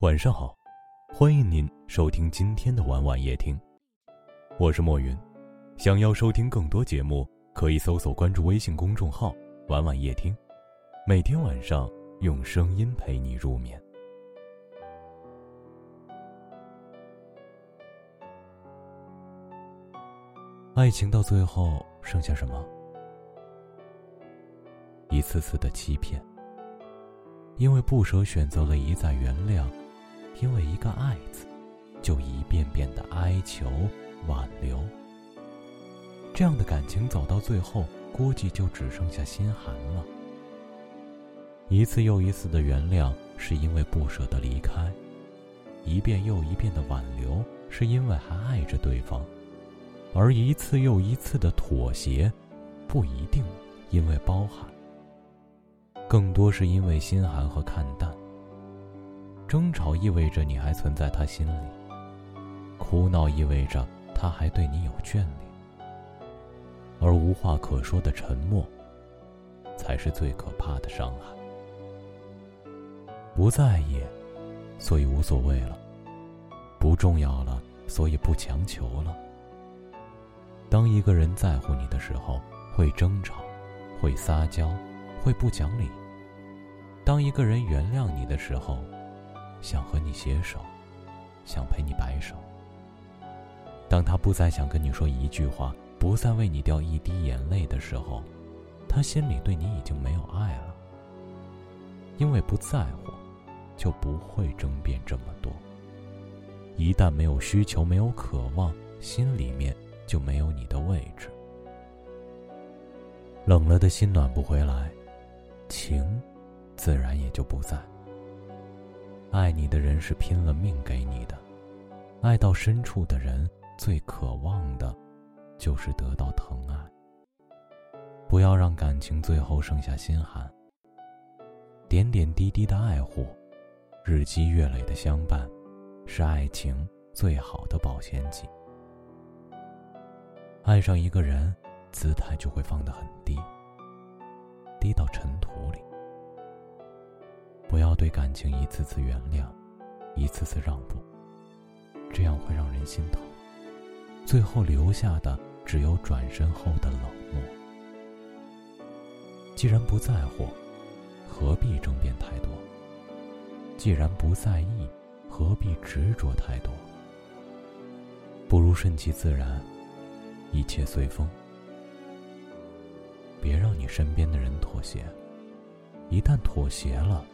晚上好，欢迎您收听今天的晚晚夜听，我是莫云。想要收听更多节目，可以搜索关注微信公众号“晚晚夜听”，每天晚上用声音陪你入眠。爱情到最后剩下什么？一次次的欺骗，因为不舍，选择了一再原谅。因为一个“爱”字，就一遍遍的哀求、挽留。这样的感情走到最后，估计就只剩下心寒了。一次又一次的原谅，是因为不舍得离开；一遍又一遍的挽留，是因为还爱着对方；而一次又一次的妥协，不一定因为包含，更多是因为心寒和看淡。争吵意味着你还存在他心里，哭闹意味着他还对你有眷恋，而无话可说的沉默，才是最可怕的伤害。不在意，所以无所谓了；不重要了，所以不强求了。当一个人在乎你的时候，会争吵，会撒娇，会不讲理；当一个人原谅你的时候，想和你携手，想陪你白首。当他不再想跟你说一句话，不再为你掉一滴眼泪的时候，他心里对你已经没有爱了。因为不在乎，就不会争辩这么多。一旦没有需求，没有渴望，心里面就没有你的位置。冷了的心暖不回来，情，自然也就不在。爱你的人是拼了命给你的，爱到深处的人最渴望的，就是得到疼爱。不要让感情最后剩下心寒。点点滴滴的爱护，日积月累的相伴，是爱情最好的保鲜剂。爱上一个人，姿态就会放得很低，低到尘土里。不要对感情一次次原谅，一次次让步，这样会让人心疼。最后留下的只有转身后的冷漠。既然不在乎，何必争辩太多？既然不在意，何必执着太多？不如顺其自然，一切随风。别让你身边的人妥协，一旦妥协了。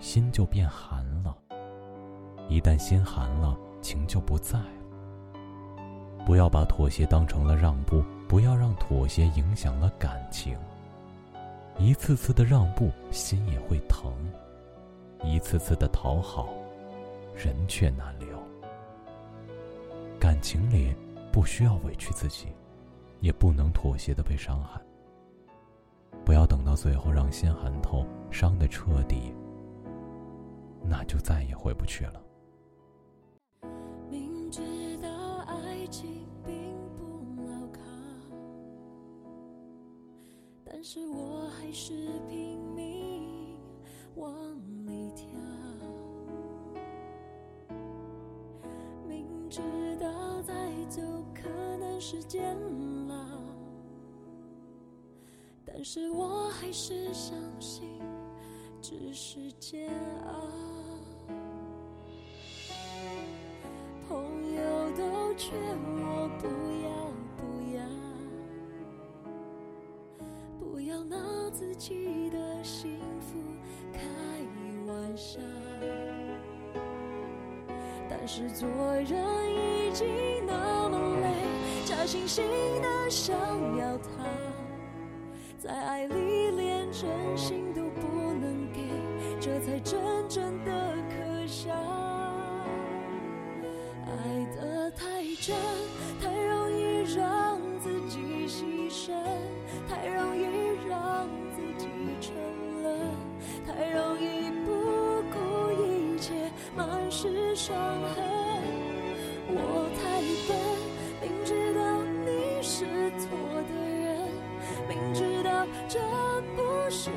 心就变寒了，一旦心寒了，情就不在了。不要把妥协当成了让步，不要让妥协影响了感情。一次次的让步，心也会疼；一次次的讨好，人却难留。感情里不需要委屈自己，也不能妥协的被伤害。不要等到最后让心寒透，伤的彻底。那就再也回不去了。明知道爱情并不牢靠，但是我还是拼命往里跳。明知道再走可能是煎熬，但是我还是相信。只是煎熬，朋友都劝我不要不要，不要拿自己的幸福开玩笑。但是做人已经那么累，假惺惺的想要他，在爱里连真心。这才真正的可笑，爱得太真，太容易让自己牺牲，太容易让自己沉沦，太容易不顾一切，满是伤痕。我太笨，明知道你是错的人，明知道这不是。